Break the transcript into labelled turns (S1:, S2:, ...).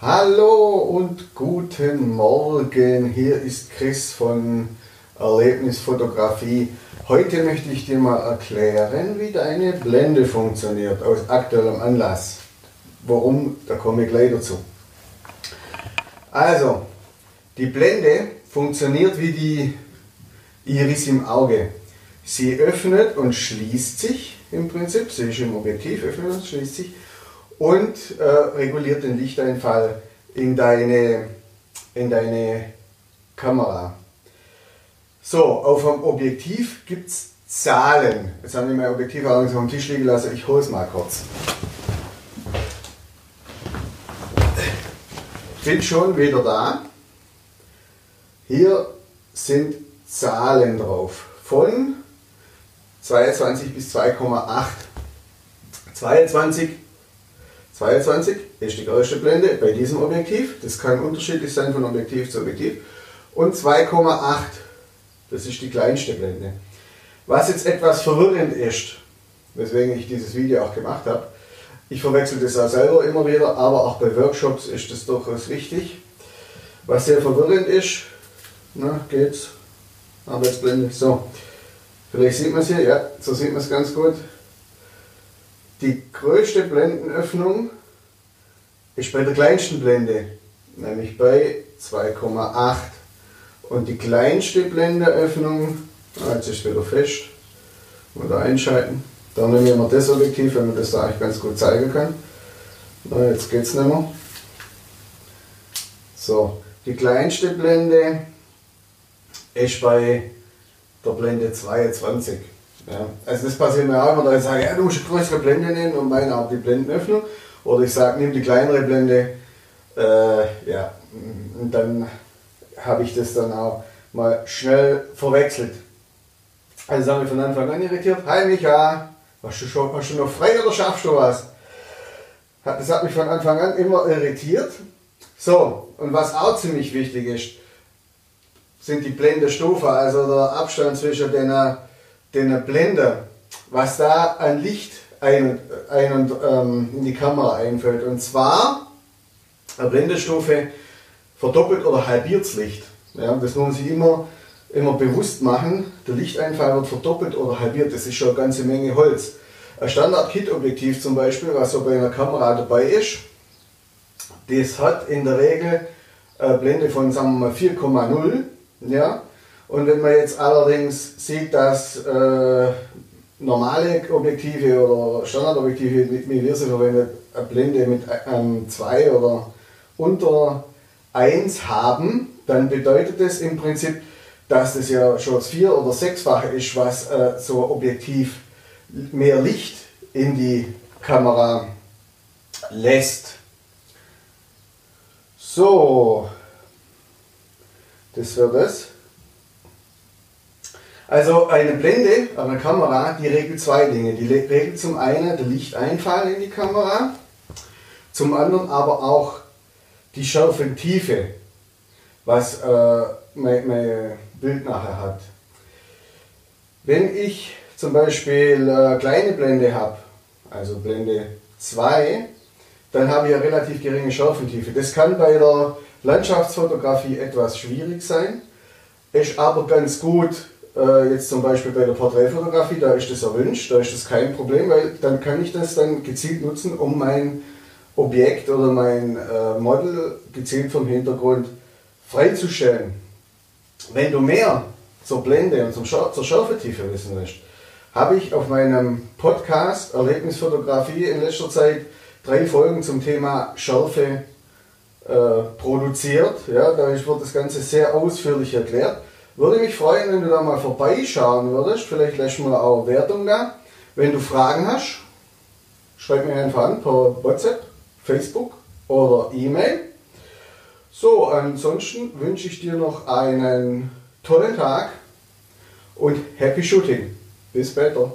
S1: Hallo und guten Morgen. Hier ist Chris von Erlebnisfotografie. Heute möchte ich dir mal erklären, wie deine Blende funktioniert aus aktuellem Anlass. Warum, da komme ich gleich dazu. Also, die Blende funktioniert wie die Iris im Auge. Sie öffnet und schließt sich im Prinzip. Sie ist im Objektiv, öffnet und schließt sich und äh, reguliert den Lichteinfall in deine, in deine Kamera. So, auf dem Objektiv gibt es Zahlen. Jetzt haben wir mein Objektiv allerdings auf dem Tisch liegen lassen. Ich hole es mal kurz. Bin schon wieder da. Hier sind Zahlen drauf. Von 22 bis 2,8. 22 22 ist die größte Blende bei diesem Objektiv. Das kann unterschiedlich sein von Objektiv zu Objektiv. Und 2,8, das ist die kleinste Blende. Was jetzt etwas verwirrend ist, weswegen ich dieses Video auch gemacht habe, ich verwechsel das auch selber immer wieder, aber auch bei Workshops ist das durchaus wichtig. Was sehr verwirrend ist, na, geht's, Arbeitsblende, so, vielleicht sieht man es hier, ja, so sieht man es ganz gut. Die größte Blendenöffnung ist bei der kleinsten Blende, nämlich bei 2,8. Und die kleinste Blendeöffnung, ah, jetzt ist wieder fest, oder einschalten. Dann nehmen wir das Objektiv, wenn man das da eigentlich ganz gut zeigen kann. Na, jetzt geht es nicht mehr. So, die kleinste Blende ist bei der Blende 22. Also das passiert mir auch immer, dass ich sage, ja, du musst eine größere Blende nehmen und meine auch die Blendenöffnung. Oder ich sage, nimm die kleinere Blende. Äh, ja, und dann habe ich das dann auch mal schnell verwechselt. Also haben wir von Anfang an irritiert. Hi Micha, hast du, schon, hast du noch frei oder schaffst du was? Das hat mich von Anfang an immer irritiert. So, und was auch ziemlich wichtig ist, sind die Blendestufen, also der Abstand zwischen den den Blender, was da an Licht ein, ein und ähm, in die Kamera einfällt. Und zwar, eine Blendestufe verdoppelt oder halbiert das Licht. Ja, das muss man sich immer, immer bewusst machen. Der Lichteinfall wird verdoppelt oder halbiert. Das ist schon eine ganze Menge Holz. Ein Standard-Kit-Objektiv zum Beispiel, was so bei einer Kamera dabei ist, das hat in der Regel eine Blende von 4,0. Ja, und wenn man jetzt allerdings sieht, dass äh, normale Objektive oder Standardobjektive, wie wir sie verwenden, eine Blende mit 2 ähm, oder unter 1 haben, dann bedeutet das im Prinzip, dass das ja schon das vier- oder sechsfache ist, was äh, so ein Objektiv mehr Licht in die Kamera lässt. So, das wäre das. Also eine Blende, eine Kamera, die regelt zwei Dinge. Die regelt zum einen den Lichteinfall in die Kamera, zum anderen aber auch die Schärfentiefe, was äh, mein, mein, Bild nachher hat. Wenn ich zum Beispiel äh, kleine Blende habe, also Blende 2, dann habe ich eine relativ geringe Schärfentiefe. Das kann bei der Landschaftsfotografie etwas schwierig sein, ist aber ganz gut äh, jetzt zum Beispiel bei der Porträtfotografie, da ist das erwünscht, da ist das kein Problem, weil dann kann ich das dann gezielt nutzen, um mein Objekt oder mein äh, Model gezielt vom Hintergrund freizustellen. Wenn du mehr zur Blende und zum Schar zur Schärfetiefe wissen willst, habe ich auf meinem Podcast Erlebnisfotografie in letzter Zeit drei Folgen zum Thema Schärfe äh, produziert. Ja, da wird das Ganze sehr ausführlich erklärt. Würde mich freuen, wenn du da mal vorbeischauen würdest. Vielleicht lässt mal auch Wertung da. Wenn du Fragen hast, schreib mir einfach an per WhatsApp, Facebook oder E-Mail. So, ansonsten wünsche ich dir noch einen tollen Tag und Happy Shooting. Bis später.